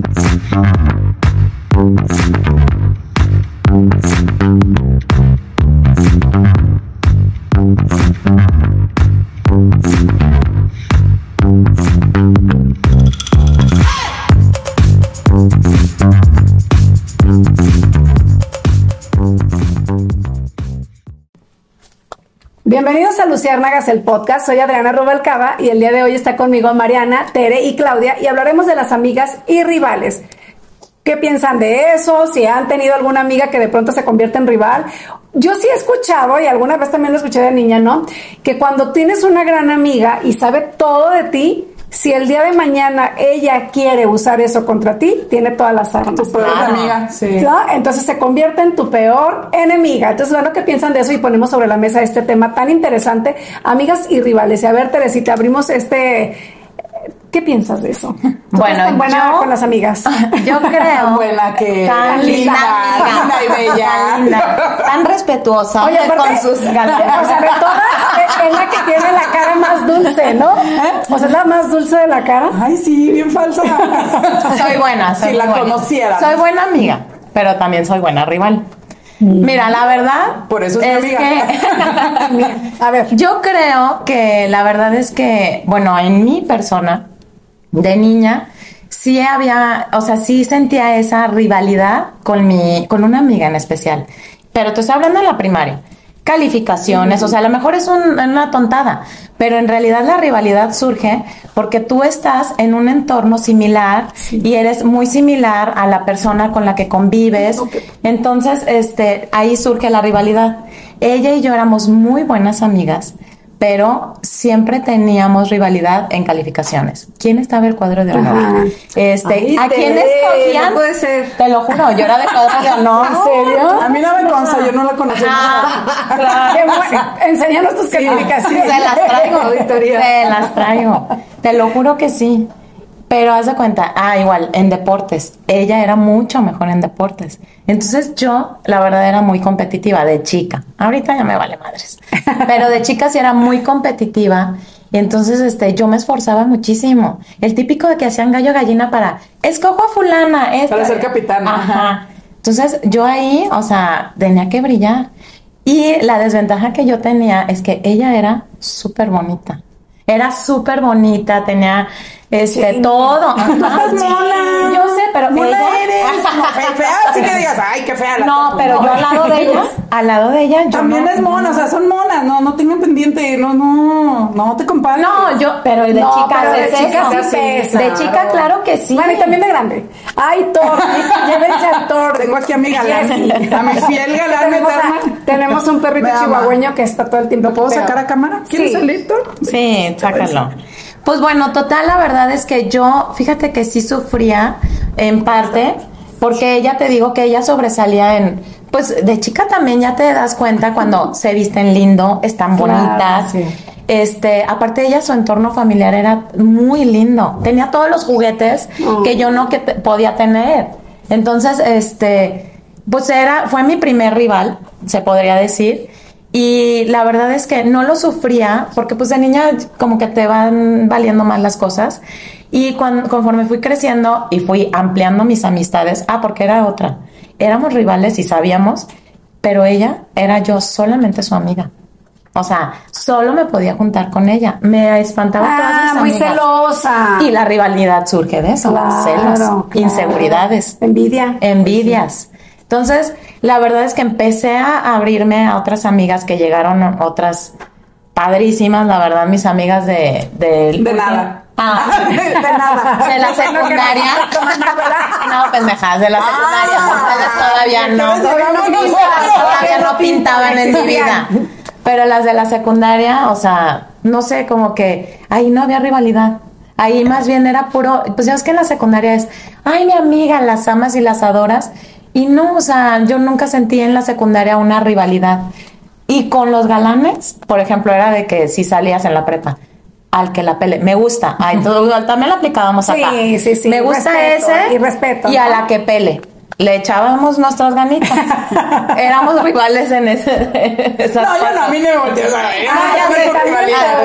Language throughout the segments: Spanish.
Thank you. Luciérnagas, el podcast. Soy Adriana Rubalcaba y el día de hoy está conmigo Mariana, Tere y Claudia y hablaremos de las amigas y rivales. ¿Qué piensan de eso? Si han tenido alguna amiga que de pronto se convierte en rival. Yo sí he escuchado, y alguna vez también lo escuché de niña, ¿no? Que cuando tienes una gran amiga y sabe todo de ti, si el día de mañana ella quiere usar eso contra ti, tiene todas las armas. Tu peor amiga, sí. ¿No? Entonces se convierte en tu peor enemiga. Entonces, bueno, ¿qué piensan de eso? Y ponemos sobre la mesa este tema tan interesante, amigas y rivales. Y a ver, Teresita, abrimos este... ¿Qué piensas de eso? ¿Tú Bueno, tan buena yo- con las amigas. Yo creo. Buena que tan linda, linda y bella. Tan, linda, tan respetuosa Oye, aparte, con sus O sea, de todas, es la que tiene la cara más dulce, ¿no? O sea, es la más dulce de la cara. Ay, sí, bien falsa. Soy buena, soy Si la buena. conocieran. Soy buena amiga, pero también soy buena rival. Mira, la verdad Por eso es mi amiga. que A ver, yo creo que la verdad es que, bueno, en mi persona de niña sí había, o sea, sí sentía esa rivalidad con mi, con una amiga en especial. Pero te estoy hablando en la primaria. Calificaciones, o sea, a lo mejor es un- una tontada, pero en realidad la rivalidad surge porque tú estás en un entorno similar y eres muy similar a la persona con la que convives. Entonces, este, ahí surge la rivalidad. Ella y yo éramos muy buenas amigas, pero siempre teníamos rivalidad en calificaciones. ¿Quién estaba el cuadro de honor? Ajá. Este, Ay, ¿a quién escogían? no puede ser. Te lo juro, yo era de cuadro de honor. ¿En serio? A mí no me consta, yo no la conocí. Ah, claro. Bueno. Enséñanos tus calificaciones. Se las traigo. Auditoría. Se las traigo. Te lo juro que sí. Pero haz de cuenta, ah, igual, en deportes. Ella era mucho mejor en deportes. Entonces yo, la verdad, era muy competitiva de chica. Ahorita ya me vale madres. Pero de chica sí era muy competitiva. Y entonces este, yo me esforzaba muchísimo. El típico de que hacían gallo gallina para, escojo a fulana. esta". Para ser capitana. Ajá. Entonces yo ahí, o sea, tenía que brillar. Y la desventaja que yo tenía es que ella era súper bonita. Era súper bonita, tenía este todo. Ajá, Estás sí, mona. Yo sé, pero Mona ella- eres. Fea, así que digas, ay, qué fea la No, pero yo al lado de ella, al lado de ella, yo También no- es mona, o sea, son monas, no, no tengan pendiente, no, no, no te compares. No, yo, pero de No, pero de es chica eso. sí pesa. De chica, claro que sí. Bueno, y también de grande. Ay, Thor, llévense al Thor. Tengo aquí a mi galán, a mi fiel galán tenemos, a- tenemos un perrito chihuahueño que está todo el tiempo. ¿Lo puedo sacar a cámara? ¿Quieres Sí. salir tú? Sí, sácalo. Pues bueno, total, la verdad es que yo, fíjate que sí sufría en parte, porque ella te digo que ella sobresalía en, pues de chica también ya te das cuenta cuando se visten lindo, están Claro, bonitas. sí. Este, aparte ella, su entorno familiar era muy lindo. Tenía todos los juguetes Oh. que yo no que te- podía tener. Entonces, este, pues era, fue mi primer rival, se podría decir. Y la verdad es que no lo sufría porque pues de niña como que te van valiendo más las cosas. Y cuan- conforme fui creciendo y fui ampliando mis amistades, ah, porque era otra. Éramos rivales y sabíamos, pero ella era yo solamente su amiga. O sea, solo me podía juntar con ella. Me espantaba todas Ah, mis muy amigas. celosa. Y la rivalidad surge de eso, Claro, celos, claro. inseguridades, Envidia. envidias. Entonces, la verdad es que empecé a abrirme a otras amigas que llegaron, otras padrísimas, la verdad, mis amigas de... De, De nada. Ah, De nada. de la secundaria. No, pendejadas, de la secundaria. Ah, Ustedes todavía no. todavía no pintaban en mi vida. Pero las de la secundaria, o sea, no sé, como que ahí no había rivalidad. Ahí más bien era puro, pues ya es que en la secundaria es, ay, mi amiga, las amas y las adoras. Y no, o sea, yo nunca sentí en la secundaria una rivalidad. Y con los galanes, por ejemplo, era de que si salías en la prepa, al que la pele, me gusta. Ay, todo, también lo aplicábamos Sí, acá. sí, sí, Me gusta respeto, ese y respeto, y a la que pele. Le echábamos nuestras ganitas. Éramos rivales en ese. esas No, yo no, a mí no me ya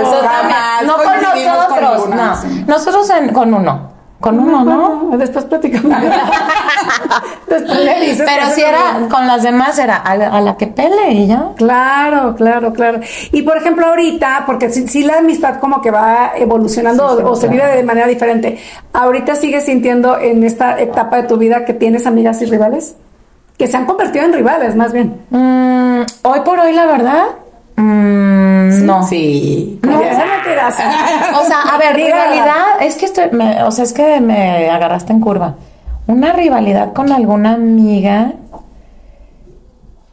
no Ah. No con con nosotros, ninguna. no. Nosotros en- con uno. Con uno, ¿no? Después platicamos. Después le dices Pero que si era, con las demás era a la, a la que pele y ya. Claro, claro, claro. Y por ejemplo, ahorita, porque si, si la amistad como que va evolucionando Sí, sí, o, o se vive de manera diferente, ¿ahorita sigues sintiendo en esta etapa de tu vida que tienes amigas y rivales? Que se han convertido en rivales, más bien. Mm, hoy por hoy, la verdad, mm, no. Sí. No, esa mentiras. O sea, a ver, rivalidad, es que estoy, me- o sea, es que me agarraste en curva. Una rivalidad con alguna amiga,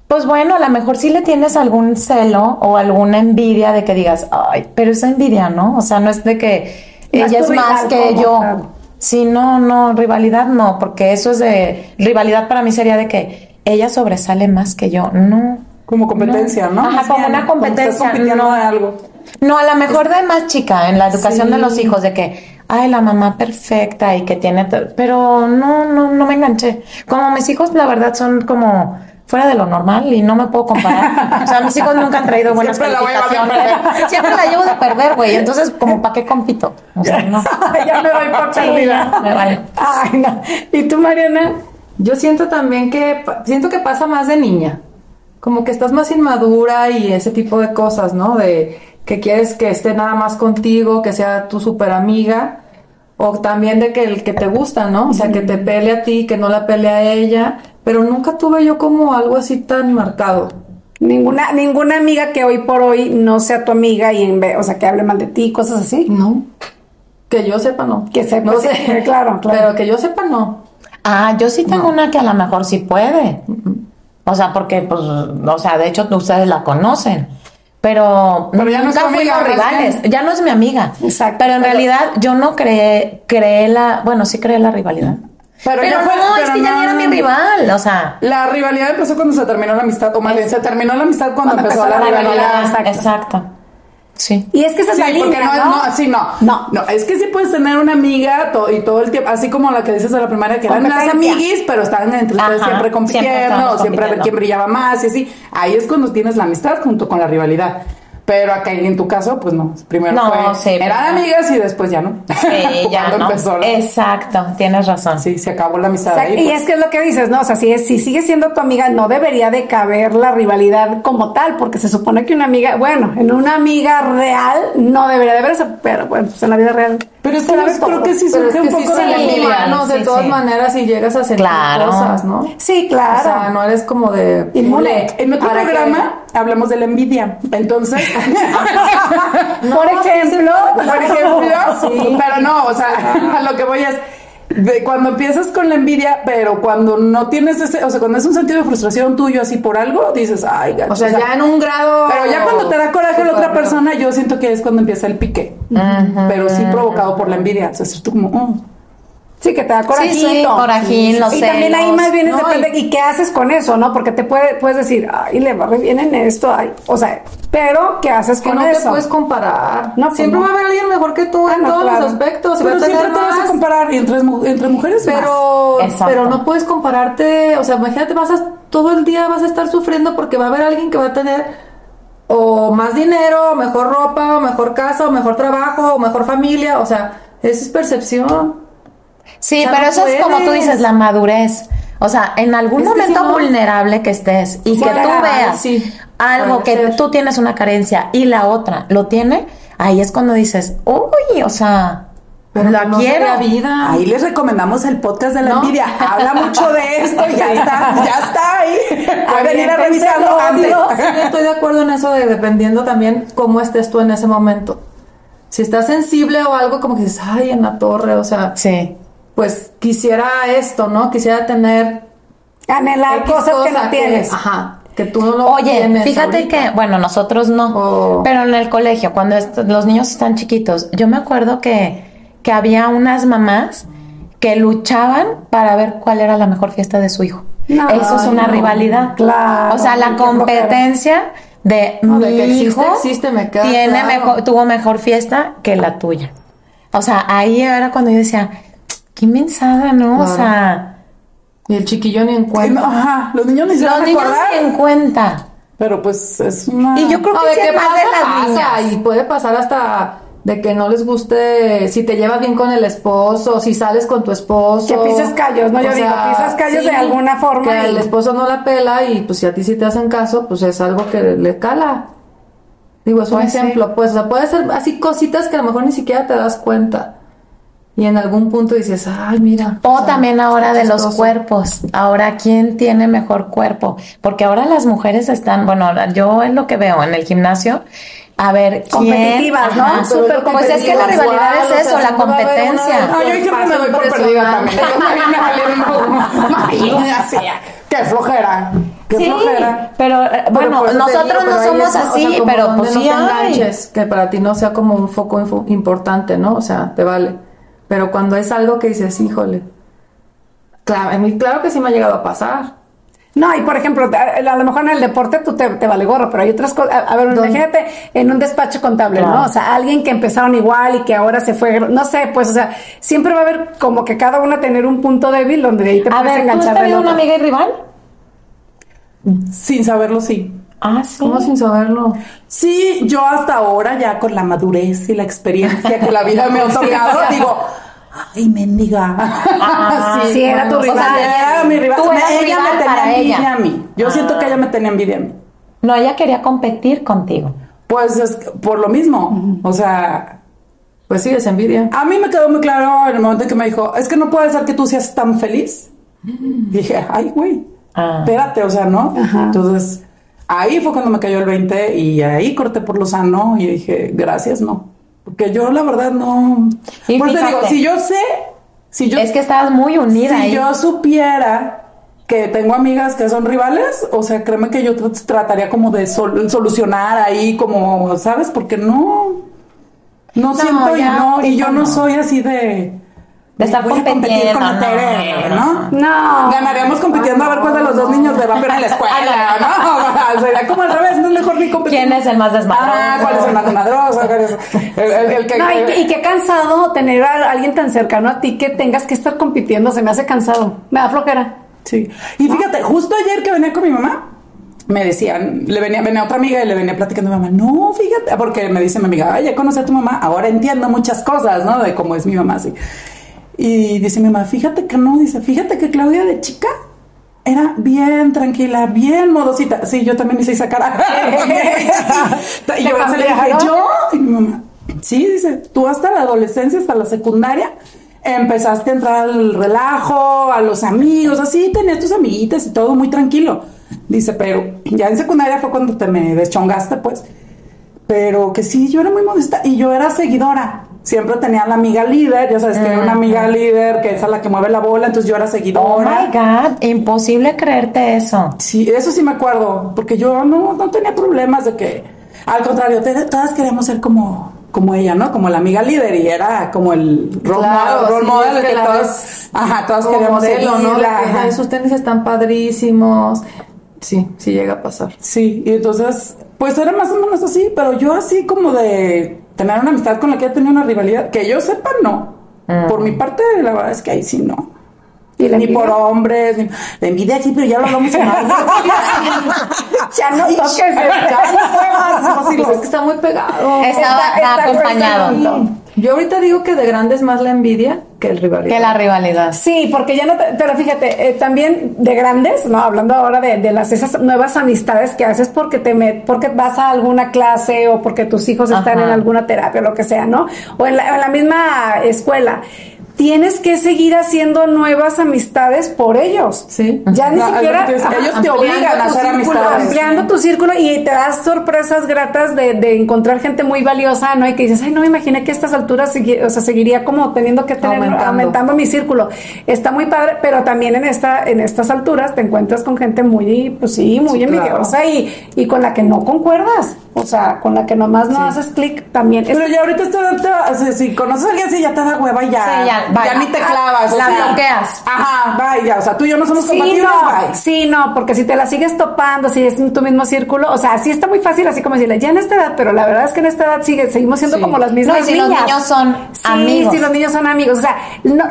pues bueno, a lo mejor sí le tienes algún celo o alguna envidia de que digas, ay, pero esa envidia, ¿no? O sea, no es de que No es ella es más que como, yo. claro. Sí, no, no, rivalidad no, porque eso es de, rivalidad para mí sería de que ella sobresale más que yo, no. Como competencia, ¿no? Ajá, como bien, una como estás competencia, compitiendo no. de algo. No, a lo mejor de más chica en la educación Sí. de los hijos, de que, ay, la mamá perfecta y que tiene, pero no, no, no me enganché. Como mis hijos, la verdad, son como fuera de lo normal y no me puedo comparar. O sea, mis hijos nunca han traído buenas Siempre la voy a calificaciones. Siempre la llevo de perder, güey. Entonces, como, ¿para qué compito? O sea, no. ya me doy por perdida. me vale. Ay, no. ¿Y tú, Mariana? Yo siento también que siento que pasa más de niña. Como que estás más inmadura y ese tipo de cosas, ¿no? De que quieres que esté nada más contigo, que sea tu super amiga. O también de que el que te gusta, ¿no? O sea, que te pele a ti, que no la pele a ella. Pero nunca tuve yo como algo así tan marcado. Ninguna, ninguna amiga que hoy por hoy no sea tu amiga y en vez, o sea, que hable mal de ti, cosas así. No. Que yo sepa, no. Que sepa, no sí, sé. claro, claro. Pero que yo sepa, no. Ah, yo sí tengo una que a lo mejor sí puede. O sea, porque, pues, o sea, de hecho ustedes la conocen. Pero, Pero ya no nunca amiga, fuimos más rivales. Ya no es mi amiga. Exacto, Pero en pero- realidad yo no creé, creé la, bueno, sí creé la rivalidad. Pero Pero, ya fue- no, pero es que ya no- era mi rival. O sea, La rivalidad empezó cuando se terminó la amistad, o más bien, se terminó la amistad cuando, Cuando empezó, empezó la la rivalidad. rivalidad. exacto. exacto. Sí. Y es que esa es Sí, la línea, porque no, ¿no? no, sí, no. No. No, es que sí puedes tener una amiga to- y todo el tiempo, así como la que dices de la primaria, que eran las amiguis, pero estaban entre ustedes siempre compitiendo, siempre o siempre a ver quién brillaba más y así. Ahí es cuando tienes la amistad junto con la rivalidad. Pero acá en tu caso, pues no. Primero No, fue, sí, eran pues, amigas y después ya no. Sí, ya, Cuando ¿no? empezó la- Exacto, tienes razón. Sí, se acabó la amistad O sea, ahí. y pues. es que es lo que dices, ¿no? O sea, si, es, si sigue siendo tu amiga, no debería de caber la rivalidad como tal, porque se supone que una amiga, bueno, en una amiga real no debería de eso, pero bueno, pues en la vida real. Pero es que puede yo haber creo que sí es surge un sí poco de la envidia. humanos de sí, todas sí. maneras y llegas a sentir Claro. cosas, ¿no? Sí, claro. O sea, no eres como de... Inmune. En otro que- programa hablamos de la envidia. Entonces, por ejemplo, por ejemplo, pero no, o sea, a lo que voy es de cuando empiezas con la envidia, pero cuando no tienes ese, o sea, cuando es un sentido de frustración tuyo así por algo, dices, ay, gacho, O sea, ya en un grado... Pero ya cuando te da coraje la otra persona, yo siento que es cuando empieza el pique. Pero sí provocado por la envidia. O sea, es tú como, oh. Sí, que te da corajito. Sí, sí, corajín, los Y también ahí más bien es No, depende, y- y qué haces con eso, ¿no? Porque te puede, puedes decir, ay, le va bien en esto, ay, o sea, pero ¿qué haces que con no eso? te puedes comparar. No, pues siempre no. va a haber alguien mejor que tú Ah, en no, todos claro. los aspectos. Pero va a tener siempre te vas a más. comparar y entre, entre mujeres más. Pero, Exacto. pero no puedes compararte, o sea, imagínate, vas a, todo el día vas a estar sufriendo porque va a haber alguien que va a tener o más dinero, o mejor ropa, o mejor casa, o mejor trabajo, o mejor familia, o sea, esa es percepción. Sí, pero no eso es como tú dices, la madurez. O sea, en algún Es que momento si no- vulnerable que estés y que tú veas sí, algo que ser. tú tienes una carencia y la otra lo tiene, ahí es cuando dices, uy, o sea, Pero la que no quiero. vida. Ahí les recomendamos el podcast de la ¿No? envidia. Habla mucho de esto y ya está, ya está ahí. Pueden ir a revisarlo antes. Sí, estoy de acuerdo en eso de dependiendo también cómo estés tú en ese momento. Si estás sensible o algo como que dices, ay, en la torre, o sea, Sí. Pues quisiera esto, ¿no? Quisiera tener Anhelar X cosas que no tienes. ajá, que tú no lo Oye, tienes fíjate ahorita. que, bueno, nosotros no, Oh. pero en el colegio, cuando los niños están chiquitos, yo me acuerdo que, que había unas mamás que luchaban para ver cuál era la mejor fiesta de su hijo. No, Eso es una no, rivalidad. claro, O sea, la competencia de No, mi de que existe, hijo existe, me queda tiene claro. mejor, tuvo mejor fiesta que la tuya. O sea, ahí era cuando yo decía, qué mensada, ¿no? O sea, Y el chiquillo ni en Sí, cuenta. no, Ajá, los niños ni se los van a niños acordar. ni en cuenta. Pero pues es una. Y yo creo No, que de pasa, de las pasa, niñas. y puede pasar hasta de que no les guste si te llevas bien con el esposo, si sales con tu esposo. Que pises callos, ¿no? Yo O digo, sea, pisas callos de alguna forma Que y- el esposo no la pela y pues si a ti sí te hacen caso, pues es algo que le cala. Digo, es un Pues sí. ejemplo, pues, o sea, puede ser así cositas que a lo mejor ni siquiera te das cuenta. Y en algún punto dices, ay, mira. O también ahora de los cuerpos. Ahora, ¿quién tiene mejor cuerpo? Porque ahora las mujeres están, bueno, ahora yo es lo que veo en el gimnasio. A ver, ¿quién? Competitivas, ¿no? Ajá. Súper Pues es que la rivalidad es o sea, eso, la competencia. No, yo siempre me doy por perdida también. Yo también me Qué flojera. Qué Sí, flojera. pero, eh, Pero bueno, nosotros digo, no somos es, o sea, así, pero pues no sí te hay. enganches, que para ti no sea como un foco info- importante, ¿no? O sea, te vale. Pero cuando es algo que dices, híjole. Claro, claro que sí me ha llegado a pasar. No, y por ejemplo, a, a lo mejor en el deporte tú te, te vale gorro, pero hay otras cosas. A, a ver, ¿Dónde? imagínate en un despacho contable, Claro. ¿no? O sea, alguien que empezaron igual y que ahora se fue, no sé, pues, o sea, siempre va a haber como que cada una tener un punto débil donde de ahí te A puedes ver, ¿tú has enganchar del tenido una amiga y rival? Sin saberlo, sí. Ah, sí. ¿Cómo sin saberlo? Sí, yo hasta ahora, ya con la madurez y la experiencia que la vida me ha otorgado, digo, ay, mendiga. Ah, sí, era tu o sea, rival. Era mi rival. Tú eras ella rival me tenía envidia ella. a mí. Yo siento que ella me tenía envidia a mí. No, ella quería competir contigo. Pues es por lo mismo. O sea, Pues sí, es envidia. a mí me quedó muy claro en el momento en que me dijo, es que no puede ser que tú seas tan feliz. Y dije, ay, güey, Ah. espérate, o sea, ¿no? Entonces, ahí fue cuando me cayó el 20 y ahí corté por lo sano y dije, gracias, no. Porque yo la verdad no... Y Por eso te digo, fíjate. si yo sé, si yo es que estabas muy unida si ahí. yo supiera que tengo amigas que son rivales, o sea, créeme que yo tr- trataría como de sol- solucionar ahí, como, ¿sabes? Porque no, no, siento y no, y yo no. soy así de... De estar voy a competir compitiendo, con la Tere, no, ¿no? Ganaríamos compitiendo a ver cuál de los dos niños le va peor en la escuela, ¿no? Sería como al revés, no es mejor ni competir. ¿Quién es el más desmadroso? Ah, ¿cuál es el más desmadroso? ¿Cuál es el, el- el que... No, y, que- y qué cansado tener a alguien tan cercano a ti que tengas que estar compitiendo, se me hace cansado, me da flojera. Sí. Y fíjate, justo ayer que venía con mi mamá, me decían, le venía, venía otra amiga y le venía platicando a mi mamá, no, fíjate, porque me dice mi amiga, ay, ya conocí a tu mamá, ahora entiendo muchas cosas, ¿no? De cómo es mi mamá, así. Y dice mi mamá, fíjate que no, dice, fíjate que Claudia de chica era bien tranquila, bien modosita. Sí, yo también hice esa cara. y yo se le dije, cambiaron? yo, y mi mamá, sí, dice, tú hasta la adolescencia, hasta la secundaria, empezaste a entrar al relajo, a los amigos, así, tenías tus amiguitas y todo muy tranquilo. Dice, pero ya en secundaria fue cuando te me deschongaste, pues. Pero que sí, yo era muy modesta y yo era seguidora. Siempre tenía la amiga líder, ya sabes que hay una amiga líder que es a la que mueve la bola, entonces yo era Oh seguidora. my God, imposible creerte eso. Sí, eso sí me acuerdo, porque yo no, no tenía problemas de que, al contrario, te- todas queríamos ser como, como ella, ¿no? Como la amiga líder y era como el role Claro, model, role sí, model es que que ves ajá, todas Como queríamos modelo, ¿no? Ajá. "Ay, sus tenis están padrísimos. Sí, sí llega a pasar. Sí, y entonces, pues era más o menos así, pero yo así como de tener una amistad con la que ya tenía una rivalidad, que yo sepa, no. Por mi parte, la verdad es que ahí sí no. ¿Y la ni envidia? por hombres, ni la envidia sí, pero ya lo hablamos en algo. Ya no toques el no. Pues es que está muy pegado. Está está acompañado. Yo ahorita digo que de grande es más la envidia que el rivalidad. Que la rivalidad. Sí, porque ya no, te- pero fíjate, eh, también de grandes, no, hablando ahora de, de las esas nuevas amistades que haces porque te met, porque vas a alguna clase o porque tus hijos están Ajá. en alguna terapia o lo que sea, ¿no? O en la, en la misma escuela. Tienes que seguir haciendo nuevas amistades por ellos. Sí. Ya ni No, siquiera ajá, ellos te obligan a hacer círculo, amistades. Ampliando tu círculo y te das sorpresas gratas de, de encontrar gente muy valiosa, ¿no? Y que dices, ay, no me imaginé que a estas alturas segui- o sea, seguiría como teniendo que tener Aumentando. aumentando mi círculo. Está muy padre, pero también en esta en estas alturas te encuentras con gente muy, pues sí, muy Sí, claro. envidiosa y, y con la que no concuerdas. O sea, con la que nomás no haces clic también. Es- Pero ya ahorita te, te- si, si conoces a alguien así, ya te da hueva y ya. Sí, ya, bye. ni te clavas. o La sea, bloqueas. Ajá, bye, ya. O sea, tú y yo no somos Sí, compatibles, no, bye. sí, no, porque si te la sigues topando, si es en tu mismo círculo, o sea, sí está muy fácil así como decirle, ya en esta edad, pero la verdad es que en esta edad sigue, seguimos siendo Sí. como las mismas No, si los niños son sí, amigos. Sí, los niños son amigos, o sea, no,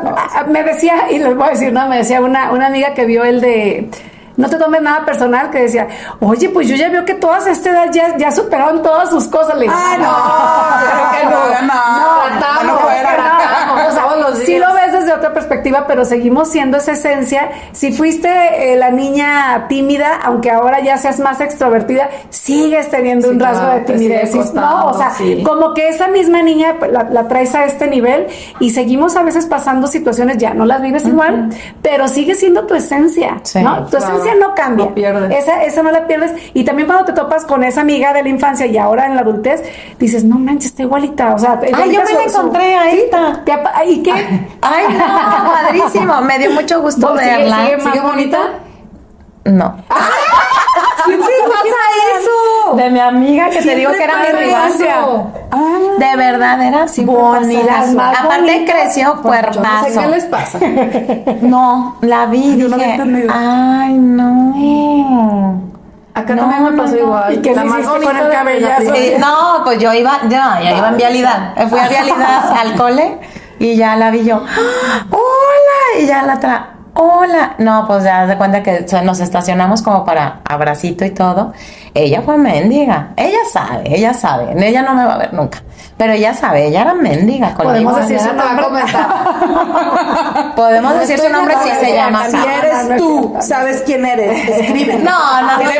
me decía, y les voy a decir, no, me decía una, una amiga que vio el de no te tomes nada personal, que decía, oye, pues yo ya veo que todas a esta edad ya, ya superaron todas sus cosas. Le digo, Ay, no, claro que no, no, tratamos, no fuera. es que no. O sea, Todos los sí días. lo ves desde otra perspectiva, pero seguimos siendo esa esencia. Si fuiste eh, la niña tímida, aunque ahora ya seas más extrovertida, sigues teniendo Sí, un rasgo claro, de timidez, sigue ¿no? costando, O sea, sí. como que esa misma niña pues, la, la traes a este nivel y seguimos a veces pasando situaciones, ya no las vives igual, pero sigue siendo tu esencia, Sí, ¿no? Tu claro. esencia no cambia. No pierdes. Esa, esa no la pierdes. Y también cuando te topas con esa amiga de la infancia y ahora en la adultez, dices, no manches, está igualita. O sea, Ay, yo me su- la su- encontré, ahí ¿Sí? está. ¿Te apa- ¿Y qué? Ay, no, padrísimo. Me dio mucho gusto No, verla. sigue más ¿Sigue bonita? No. ¿Siempre pasa eso? De mi amiga que te digo que era mi rival. eso. De verdad, era bonita. Las más Aparte creció Yo cuerpazo. no sé qué les pasa. No, la vi. Yo no dije, entendido. Ay, no. Acá No, también me no, pasó no. igual. ¿Y qué le más bonita con el cabellazo? Eh, no, pues yo iba, ya, ya iba en vialidad. Fui a vialidad al cole y ya la vi yo. ¡Ah! ¡Hola! Y ya la tra. ¡Hola! No, pues ya de cuenta que nos estacionamos como para abracito y todo. Ella fue mendiga. Ella sabe, ella sabe. Ella no me va a ver nunca. Pero ella sabe, ella era mendiga conmigo. Podemos decir su nombre. Podemos decir su nombre si se llama. Si eres tú, sabes quién eres, escribe. No, no, no,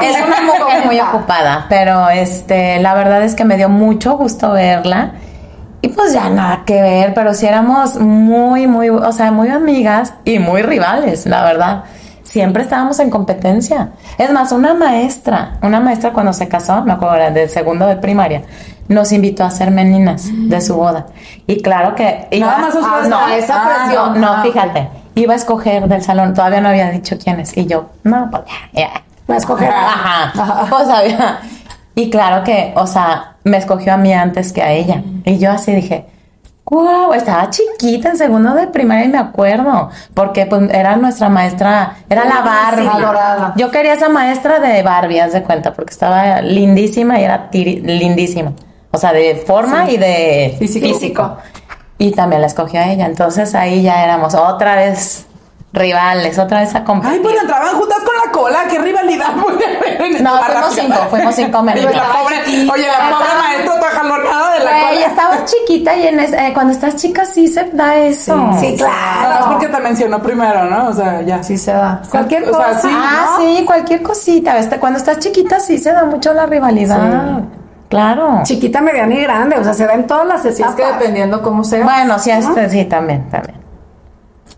es una mujer muy ocupada, pero este, la verdad es que me dio mucho gusto verla. Y pues ya nada que ver, pero sí éramos muy, muy, o sea, muy amigas y muy rivales, la verdad. Siempre estábamos en competencia. Es más, una maestra, una maestra cuando se casó, me acuerdo, era de segundo de primaria, nos invitó a hacer meninas de su boda. Y claro que... iba- Nada más ustedes Ah, no, esa ah, presión. no, Ah, fíjate. Iba a escoger del salón, todavía no había dicho quiénes. Y yo, no, pues ya, ya. Va a escoger. Ajá. Pues había. Y claro que, o sea, me escogió a mí antes que a ella. Y yo así dije, wow, estaba chiquita en segundo de primaria y me acuerdo. Porque pues era nuestra maestra, era la Barbie. Yo quería esa maestra de Barbie, haz de cuenta, porque estaba lindísima y era tiri- lindísima. O sea, de forma y de Físico. físico. Y también la escogió a ella. Entonces ahí ya éramos otra vez rivales, otra vez a competir. Ay, pues entraban juntas con la cola, qué rivalidad puede haber en No, fuimos cinco, fuimos cinco la pobre, oye, la pobre maestra está jalonada de la Güey, cola. estabas chiquita y en es- eh, cuando estás chica sí se da eso. Sí, claro. Nada más porque te mencionó primero, ¿no? O sea, ya. Sí se da. Cualquier O sea, cosa. sí. Ah, sí, cualquier cosita. Cuando estás chiquita sí se da mucho la rivalidad. Claro. Chiquita, mediana y grande. O sea, se da en todas las Sí, es etapas. que dependiendo cómo sea. Bueno, sí, este, sí, también, también.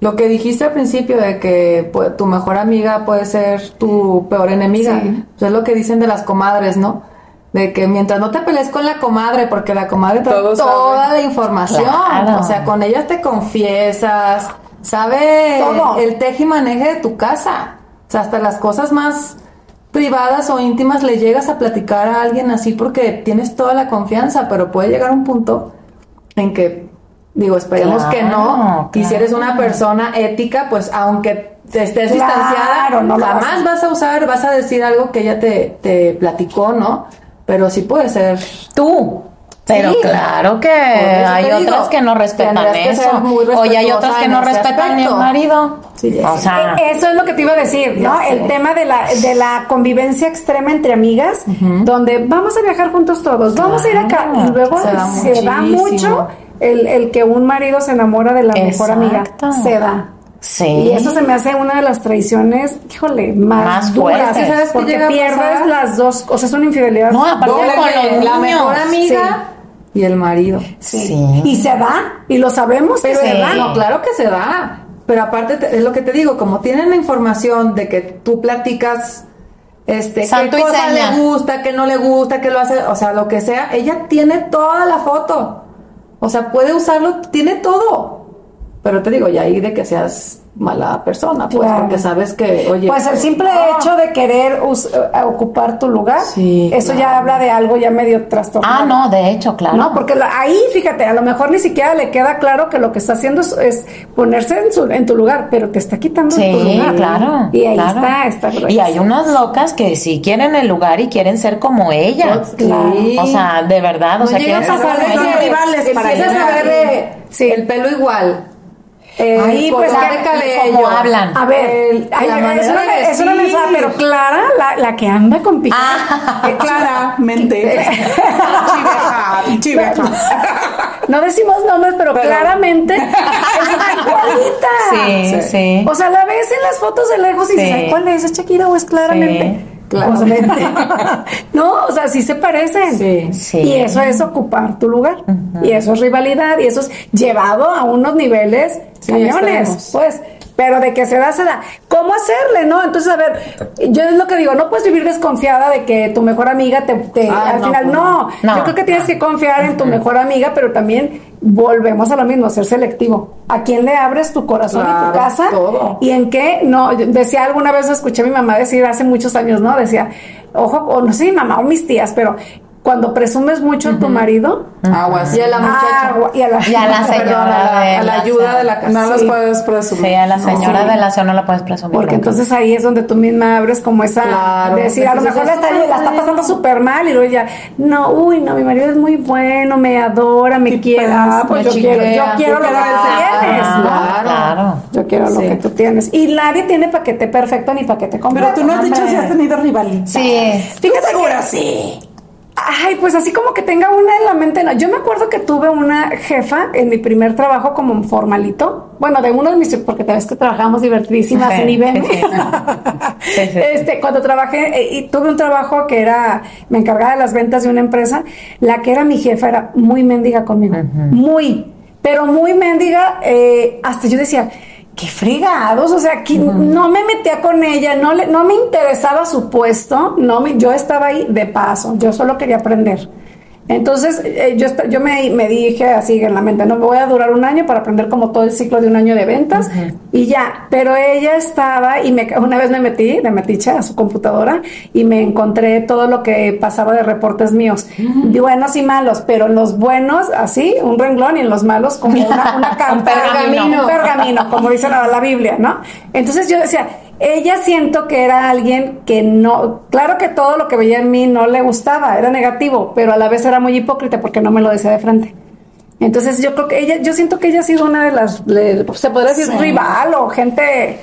Lo que dijiste al principio de que pues, tu mejor amiga puede ser tu peor enemiga, Sí. pues es lo que dicen de las comadres, ¿no? De que mientras no te pelees con la comadre, porque la comadre trae Todos toda saben. la información, Claro. o sea, con ella te confiesas, sabe Todo. el teje y maneje de tu casa, o sea, hasta las cosas más privadas o íntimas le llegas a platicar a alguien así porque tienes toda la confianza, pero puede llegar un punto en que Digo, esperemos Claro, que no. Y si eres una persona ética, pues aunque te estés Claro, distanciada, no lo vas jamás a- vas a usar, vas a decir algo que ella te, te platicó, ¿no? Pero sí puede ser. Tú. Pero Sí. claro que hay otras digo, que no respetan que eso. muy O ya hay otras que no respetan ni marido. Sí, ya o sea, Eh, Eso es lo que te iba a decir, ¿no? El tema de la, de la convivencia extrema entre amigas, donde vamos a viajar juntos todos, vamos a ir acá. Y luego Se da se da mucho el, el que un marido se enamora de la mejor amiga. Se da. sí. Y eso se me hace una de las traiciones, híjole, más, Más duras. fuertes. ¿Sí ¿Sabes? Porque pierdes pasar? las dos, o sea, es una infidelidad. No, aparte Doble con la mejor amiga y el marido. Sí. Y se da, y lo sabemos, pero Sí. se da. No, claro que se da. Pero aparte, te- es lo que te digo, como tienen la información de que tú platicas, este, Santo qué cosa le gusta, qué no le gusta, qué lo hace, o sea, lo que sea, ella tiene toda la foto. O sea, puede usarlo, tiene todo. Pero te digo, ya ahí de que seas mala persona, pues, Claro. porque sabes que, oye. Pues el simple hecho de querer us- eh, ocupar tu lugar, Sí, eso ya habla de algo ya medio trastornado. Ah, no, de hecho, claro. No, porque lo- ahí, fíjate, a lo mejor ni siquiera le queda claro que lo que está haciendo es, es ponerse en, su, en tu lugar, pero te está quitando tu Sí, lugar. claro. Y ahí claro. está, está Y hay unas locas que sí quieren el lugar y quieren ser como ella. Claro. O sea, de verdad, o no sea, quieren pasar de rivales para empiezas a llegar. ver de- Sí. el pelo igual. El Ahí, pues, que- cómo hablan. A ver, El- ay, manera no, de pero Clara, la, la que anda con piquete. Ah, Eh, claramente. Chiveja, chiveja. No decimos nombres, pero, Pero- claramente es igualita. sí, sí. O sea, la ves en las fotos de lejos y Sí. dices, "Ay, ¿cuál es? ¿Es Shakira o es claramente? Sí. Claramente. no, o sea, sí se parecen. Sí. Sí. Y eso es ocupar tu lugar. Y eso es rivalidad. Y eso es llevado a unos niveles Sí, cañones. Pues. Pero de que se da, se da. ¿Cómo hacerle, no? Entonces, a ver, yo es lo que digo, no puedes vivir desconfiada de que tu mejor amiga te... te- Ah, al no, final, pues no. no. Yo creo que tienes que confiar en tu mejor amiga, pero también volvemos a lo mismo, ser selectivo. ¿A quién le abres tu corazón y tu casa? todo. Y en qué, no, decía alguna vez, escuché a mi mamá decir hace muchos años, ¿no? Decía, ojo, o no sé mi mamá o mis tías, pero cuando presumes mucho a tu marido, Aguas. Y a la muchacha. agua- y a la, Y a la señora Perdón, a la, de a la la ayuda de la casa. No las Sí. puedes presumir. Sí, a la señora sí. de la no la puedes presumir. Porque nunca. entonces ahí es donde tú misma abres como esa Claro, de decir, a lo mejor la es está, la está súper pasando súper mal y luego ya, no, uy, no, mi marido es muy bueno, me adora, me quiere. Ah, pues yo quiero, yo quiero lo que tú tienes, ¿no? claro. Yo quiero lo que tú tienes. Y nadie tiene paquete perfecto ni paquete completo. Pero tú no has dicho si has tenido rivalidad. Sí. Fíjate segura sí. Ay, pues así como que tenga una en la mente. No. Yo me acuerdo que tuve una jefa en mi primer trabajo como formalito. Bueno, de uno de mis, porque te ves que trabajamos divertidísimas Sí, en IBM. sí, sí. Este, cuando trabajé eh, y tuve un trabajo que era, me encargaba de las ventas de una empresa, la que era mi jefa era muy mendiga conmigo, muy, pero muy mendiga. eh, hasta yo decía, qué fregados, o sea, que no me metía con ella, no le, no me interesaba su puesto, no me, yo estaba ahí de paso, yo solo quería aprender. Entonces, eh, yo, yo me, me dije así en la mente, no, me voy a durar un año para aprender como todo el ciclo de un año de ventas y ya. Pero ella estaba y me, una vez me metí de metiche a su computadora y me encontré todo lo que pasaba de reportes míos, buenos y malos, pero en los buenos así, un renglón y en los malos como una, una carta, Un pergamino. un pergamino, como dice la, la Biblia, ¿no? Entonces yo decía, ella siento que era alguien que no, claro que todo lo que veía en mí no le gustaba, era negativo, pero a la vez era muy hipócrita porque no me lo decía de frente. Entonces yo creo que ella, yo siento que ella ha sido una de las, le- se podría decir Sí. rival o gente.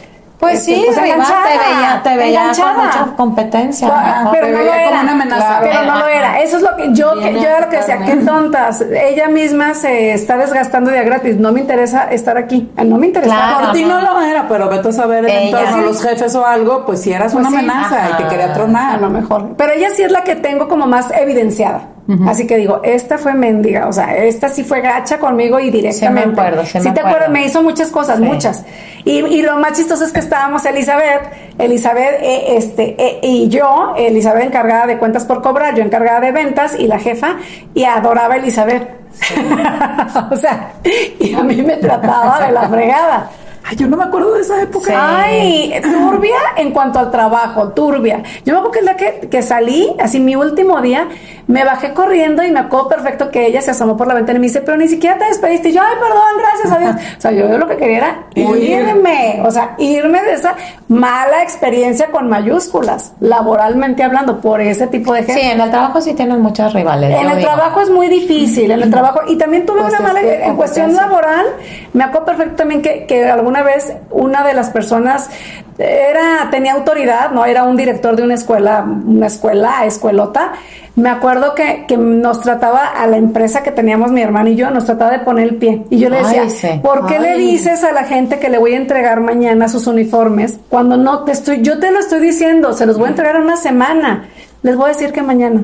Pues este, sí, pues, enganchada, te veía, te veía con mucha competencia. Ah, pero no lo veía como era. una amenaza. Pero no lo era. Eso es lo que yo, que, yo era lo que decía, qué tontas. Ella misma se está desgastando de a gratis. No me interesa estar aquí. No me interesa. Claro. Por ti no lo era, pero vete a saber en entorno Sí. los jefes o algo, pues si eras Pues una sí. amenaza y te quería A tronar. lo mejor. Pero ella sí es la que tengo como más evidenciada. Así que digo, esta fue mendiga, o sea, esta sí fue gacha conmigo y directamente. Sí me acuerdo, sí me te acuerdo. me hizo muchas cosas, muchas. Y, y lo más chistoso es que estábamos Elizabeth, Elizabeth eh, este, eh, y yo, Elizabeth encargada de cuentas por cobrar, yo encargada de ventas y la jefa, y adoraba a Elizabeth. o sea, y a mí me trataba de la fregada. Ay, yo no me acuerdo de esa época. Ay, turbia en cuanto al trabajo, turbia. Yo me acuerdo que el día que, que salí, así mi último día, me bajé corriendo y me acuerdo perfecto que ella se asomó por la ventana y me dice, pero ni siquiera te despediste. Y yo, ay, perdón, gracias a Dios. O sea, yo, yo lo que quería era irme, o sea, irme de esa mala experiencia con mayúsculas, laboralmente hablando, por ese tipo de gente. Sí, en el trabajo sí tienes muchas rivales. En el digo. trabajo es muy difícil, en el trabajo, y también tuve Pues una mala, en cuestión laboral, me acuerdo perfecto también que, que alguna vez una de las personas era, tenía autoridad, ¿no? Era un director de una escuela, una escuela, escuelota, me acuerdo que, que nos trataba a la empresa que teníamos mi hermano y yo, nos trataba de poner el pie, y yo le decía, Ay, sí. ¿por qué le dices a la gente que le voy a entregar mañana sus uniformes cuando no te estoy, yo te lo estoy diciendo, se los voy a entregar en una semana? Les voy a decir que mañana.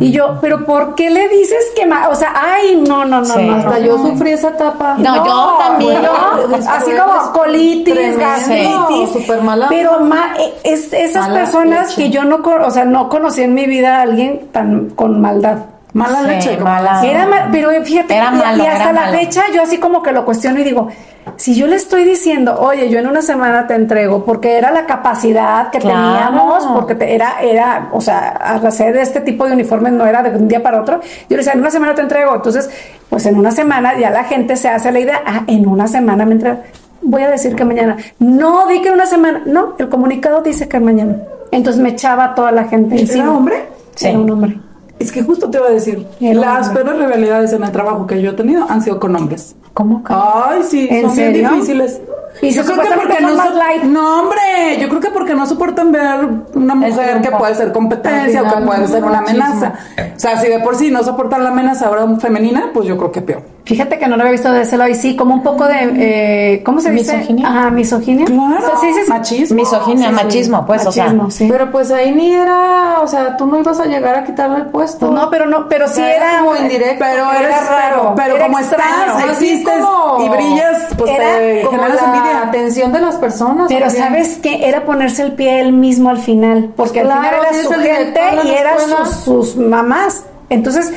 Y yo, pero ¿por qué le dices que ma O sea, ay, no, no, no, Sí. no. Hasta no, yo no. sufrí esa etapa. No, yo también. no, así como colitis, gastritis. súper mala. Pero ma, e- es, esas Mala personas leche. que yo no, o sea, no conocí en mi vida a alguien tan con maldad. Mala Sí, leche. mala. Era mal, pero fíjate, Era y- malo, y hasta era la malo. fecha yo así como que lo cuestiono y digo, si yo le estoy diciendo, oye, yo en una semana te entrego, porque era la capacidad que Claro. teníamos, porque te- era, era, o sea, al hacer este tipo de uniformes no era de un día para otro, yo le decía, en una semana te entrego, entonces, pues en una semana ya la gente se hace la idea, ah, en una semana me entrega, voy a decir que mañana, no di que en una semana, no, el comunicado dice que mañana, entonces me echaba a toda la gente encima. ¿Era hombre? Sí. Era un hombre. Es que justo te iba a decir, las peores rivalidades en el trabajo que yo he tenido han sido con hombres. ¿Cómo que? Ay, sí, ¿En son bien difíciles. Y yo creo que porque no más light. No, hombre, yo creo que porque no soportan ver una mujer que puede ser competencia o que puede ser una muchísimo. amenaza. O sea, si de por sí no soportan la amenaza ahora femenina, pues yo creo que peor. Fíjate que no lo había visto de ese lado y sí, como un poco de, eh, ¿cómo se dice? Misoginia. Ajá, misoginia. Claro, O sea, sí, sí, sí. machismo. Misoginia, Sí, machismo, pues, Machismo, o sea. sí. Pero pues ahí ni era, o sea, tú no ibas a llegar a quitarle el puesto. Pues no, pero no, pero sí era como indirecto, Pero era eres raro, pero, era como extraño. estás, Así existes como- y brillas, pues Era te como generas la envidia. atención de las personas. Pero también. sabes que era ponerse el pie él mismo al final, porque al Claro, final era su el gente y la era escuela. sus, sus mamás. Entonces,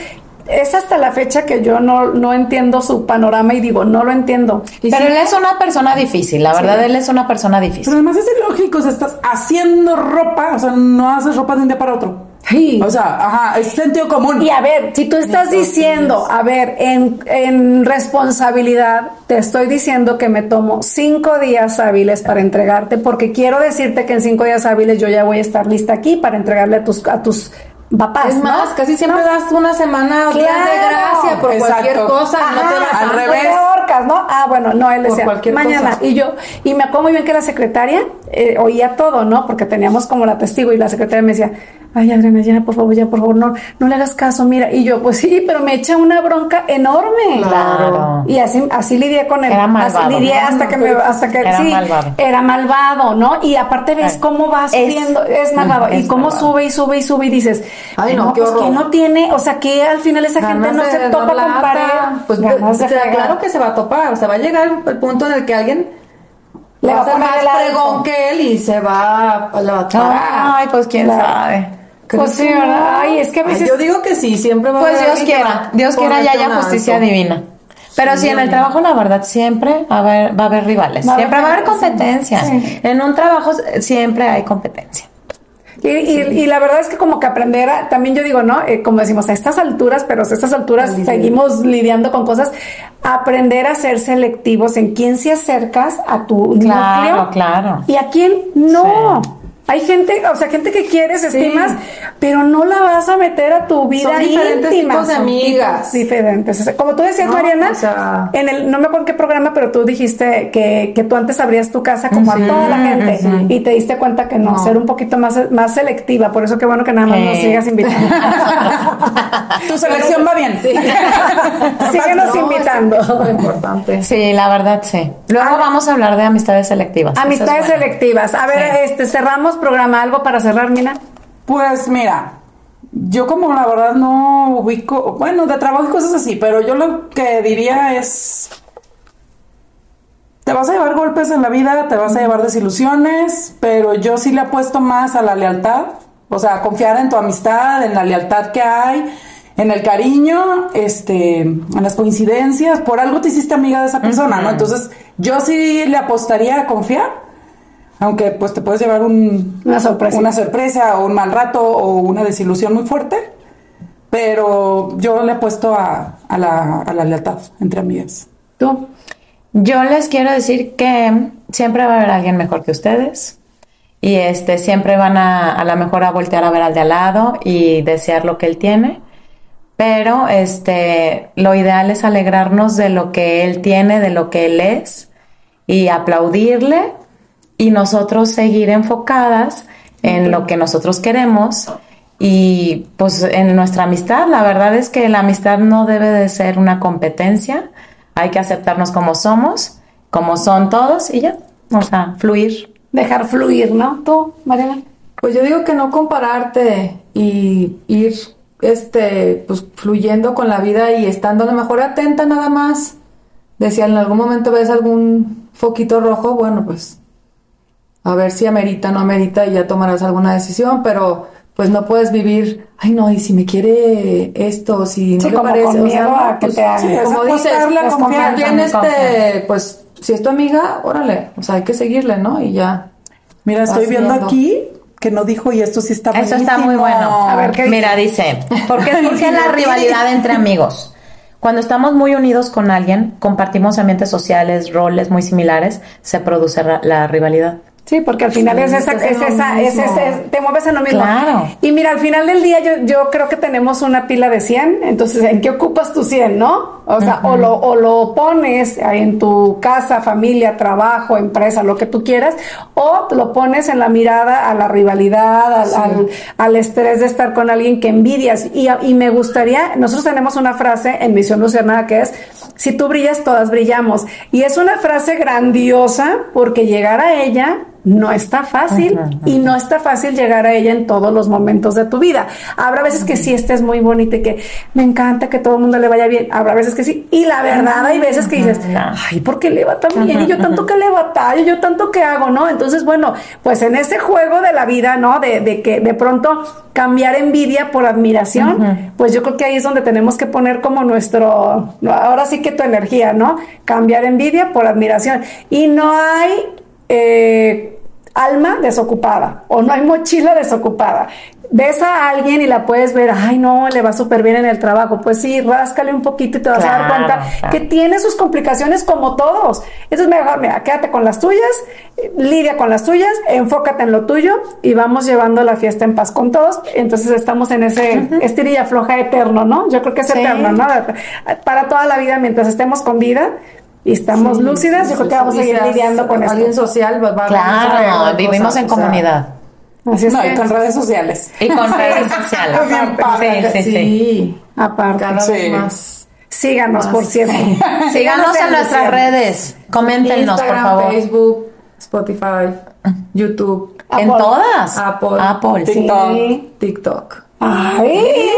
es hasta la fecha que yo no, no entiendo su panorama y digo, no lo entiendo. Pero él es una persona difícil, la verdad, él es una persona Pero difícil. además es ilógico, o sea, estás haciendo ropa, o sea, no haces ropa de un día para otro. Sí. O sea, ajá, es sentido común. Y a ver, si tú estás diciendo, a ver, en, en responsabilidad, te estoy diciendo que me tomo cinco días hábiles para entregarte, porque quiero decirte que en cinco días hábiles yo ya voy a estar lista aquí para entregarle a tus, a tus papás. Es ¿no? más, casi siempre ¿No? das una semana o días de Claro. gracia por Exacto. cualquier cosa. no te vas al a- revés. ¿no? Ah, bueno, no, él Por decía cualquier mañana. cosa. Y yo, y me acuerdo muy bien que la secretaria eh, oía todo, ¿no? Porque teníamos como la testigo y la secretaria me decía, ay, Adriana, ya, por favor, ya, por favor, no, no le hagas caso, mira. Y yo, pues sí, pero me echa una bronca enorme. Claro. Y así, así lidié con él. Era malvado. Así lidié hasta que me, hasta que Era sí, malvado. era malvado, ¿no? Y aparte ves cómo va subiendo, es, malvado. es y cómo malvado. sube y sube y sube y dices, Ay, no, qué pues que no tiene, o sea, que al final esa gente no se topa con pared. Pues de o sea, claro que se va a topar. O sea, va a llegar el punto en el que alguien Le va va a poner más fregón que él y se va a la Ay, pues quién Claro. sabe. Pues sí, ¿verdad? Ay, es que a veces. yo digo que sí, siempre va a Pues Dios quiera, Dios quiera y ponerte haya justicia alto. divina. Pero sí, en el trabajo, la verdad, siempre va a haber, va a haber rivales. Va siempre va a haber competencia. En un trabajo siempre hay competencia. Y, y- y la verdad es que como que aprender a, también yo digo, ¿no? Eh, como decimos, a estas alturas, pero a estas alturas seguimos lidiando con cosas, aprender a ser selectivos en quién se acercas a tu Claro, núcleo claro. y a quién no. Sí. Hay gente, o sea, gente que quieres, estimas, pero no la vas a meter a tu vida Son diferentes íntima. tipos de Son amigas. tipos diferentes. O sea, como tú decías, No, Mariana, o sea- en el, no me acuerdo en qué programa, pero tú dijiste que, que tú antes abrías tu casa como Sí, a toda la gente sí. y te diste cuenta que no, No. ser un poquito más, más selectiva. Por eso qué bueno que nada más nos Eh. sigas invitando. Tu selección va bien. Síguenos No, invitando. Es importante. Sí, la verdad, sí. Luego vamos a hablar de amistades selectivas. Amistades es bueno. selectivas. A ver, Sí. este cerramos programa. ¿Algo para cerrar, Mina? Pues mira, yo como la verdad no ubico, bueno, de trabajo y cosas así, pero yo lo que diría es, te vas a llevar golpes en la vida, te vas a llevar desilusiones, pero yo sí le apuesto más a la lealtad, o sea, a confiar en tu amistad, en la lealtad que hay, en el cariño, este, en las coincidencias, por algo te hiciste amiga de esa persona, ¿no? Entonces, yo sí le apostaría a confiar. Aunque pues te puedes llevar un, Una sorpresa. una sorpresa o un mal rato o una desilusión muy fuerte, pero yo le he puesto a, a la, a la lealtad entre amigas. Tú. Yo les quiero decir que siempre va a haber alguien mejor que ustedes y este siempre van a a lo mejor a voltear a ver al de al lado y desear lo que él tiene, pero este lo ideal es alegrarnos de lo que él tiene, de lo que él es y aplaudirle y nosotros seguir enfocadas en lo que nosotros queremos y pues en nuestra amistad, la verdad es que la amistad no debe de ser una competencia, hay que aceptarnos como somos, como son todos y ya, o sea, fluir. Dejar fluir, ¿no? Tú, Mariana. Pues yo digo que no compararte y ir este pues fluyendo con la vida y estando a lo mejor atenta nada más. Decía, en algún momento ves algún foquito rojo, bueno, pues a ver si amerita, no amerita y ya tomarás alguna decisión, pero pues no puedes vivir, ay no, y si me quiere esto, si no Sí, le como parece, con o sea, miedo a que pues, te. Sí, como dices, pues, este, confianza. pues si es tu amiga, órale, o sea, hay que seguirle, ¿no? Y ya. Mira, estoy viendo viendo. aquí que no dijo y esto sí está Eso está muy bueno. A ver. Mira, dice, ¿por qué surge la rivalidad entre amigos? Cuando estamos muy unidos con alguien, compartimos ambientes sociales, roles muy similares, se produce la rivalidad. Sí, porque al final es esa, es es esa, es ese- te mueves en lo mismo. Claro. Y mira, al final del día yo, yo creo que tenemos una pila de 100, entonces ¿en qué ocupas tu 100, no? O sea, o, lo, o lo pones en tu casa, familia, trabajo, empresa, lo que tú quieras, o lo pones en la mirada a la rivalidad, al, al, al estrés de estar con alguien que envidias. Y, y me gustaría, nosotros tenemos una frase en Misión Luciana que es, si tú brillas, todas brillamos. Y es una frase grandiosa porque llegar a ella no está fácil y no está fácil llegar a ella en todos los momentos de tu vida. Habrá veces que sí estés muy bonita y que me encanta que todo el mundo le vaya bien. Habrá veces que sí. Y la verdad, hay veces que dices, ay, ¿por qué le va tan bien? Y yo tanto que le batallo, yo tanto que hago, ¿no? Entonces, bueno, pues en ese juego de la vida, ¿no? De, de que de pronto cambiar envidia por admiración, pues yo creo que ahí es donde tenemos que poner como nuestro, ahora sí que tu energía, ¿no? Cambiar envidia por admiración. Y no hay eh, alma desocupada o no hay mochila desocupada. Ves a alguien y la puedes ver, ay no, le va súper bien en el trabajo. Pues sí, ráscale un poquito y te vas a dar cuenta claro. que tiene sus complicaciones como todos. Entonces mejor, mira, quédate con las tuyas, eh, lidia con las tuyas, enfócate en lo tuyo y vamos llevando la fiesta en paz con todos. Entonces estamos en ese estirilla floja eterno, ¿no? Yo creo que es Sí. eterno, ¿no? Para toda la vida, mientras estemos con vida y estamos Sí, lúcidas, sí, yo creo que vamos a seguir lidiando con Alguien esto. social, va, va- Claro, va- vivimos cosas, en o sea, comunidad. Así es No, que, y con redes sociales. Y con redes sociales. Bien padre. Sí, sí, sí. Sí, aparte, cada Sí. vez más. síganos, por cierto. Síganos en nuestras redes. Coméntenos, por Instagram, favor. Facebook, Spotify, YouTube, En Apple. todas. Apple. Apple. sí. TikTok. Sí. TikTok. Ay,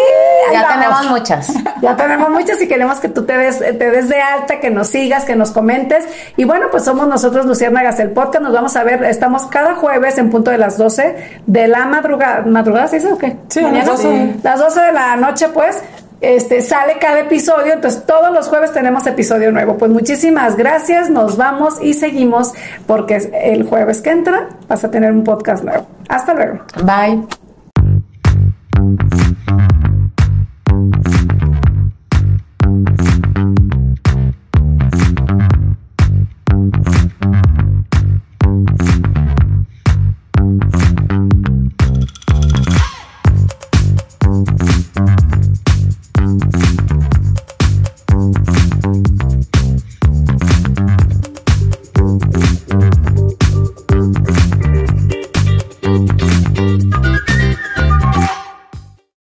ahí Ya vamos. tenemos muchas. Ya tenemos muchas y queremos que tú te des, te des de alta, que nos sigas, que nos comentes. Y bueno, pues somos nosotros Luciérnagas el podcast. Nos vamos a ver, estamos cada jueves en punto de las 12 de la madrugada. ¿Madrugada se dice o qué? Sí, las 12. Las 12 de la noche, pues. Este sale cada episodio, entonces todos los jueves tenemos episodio nuevo. Pues muchísimas gracias, nos vamos y seguimos porque el jueves que entra vas a tener un podcast nuevo. Hasta luego. Bye.